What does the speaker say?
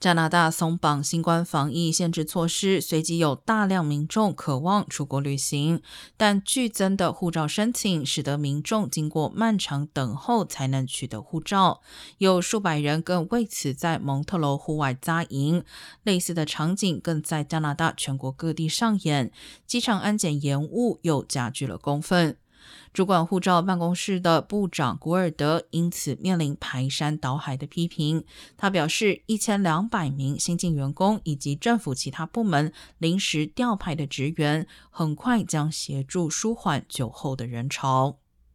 加拿大松绑新冠防疫限制措施，随即有大量民众渴望出国旅行，但剧增的护照申请使得民众经过漫长等候才能取得护照。有数百人更为此在蒙特楼户外扎营，类似的场景更在加拿大全国各地上演。机场安检延误又加剧了公愤。主管护照办公室的部长古尔德因此面临排山倒海的批评。他表示，一千两百名新进员工以及政府其他部门临时调派的职员，很快将协助舒缓酒后的人潮。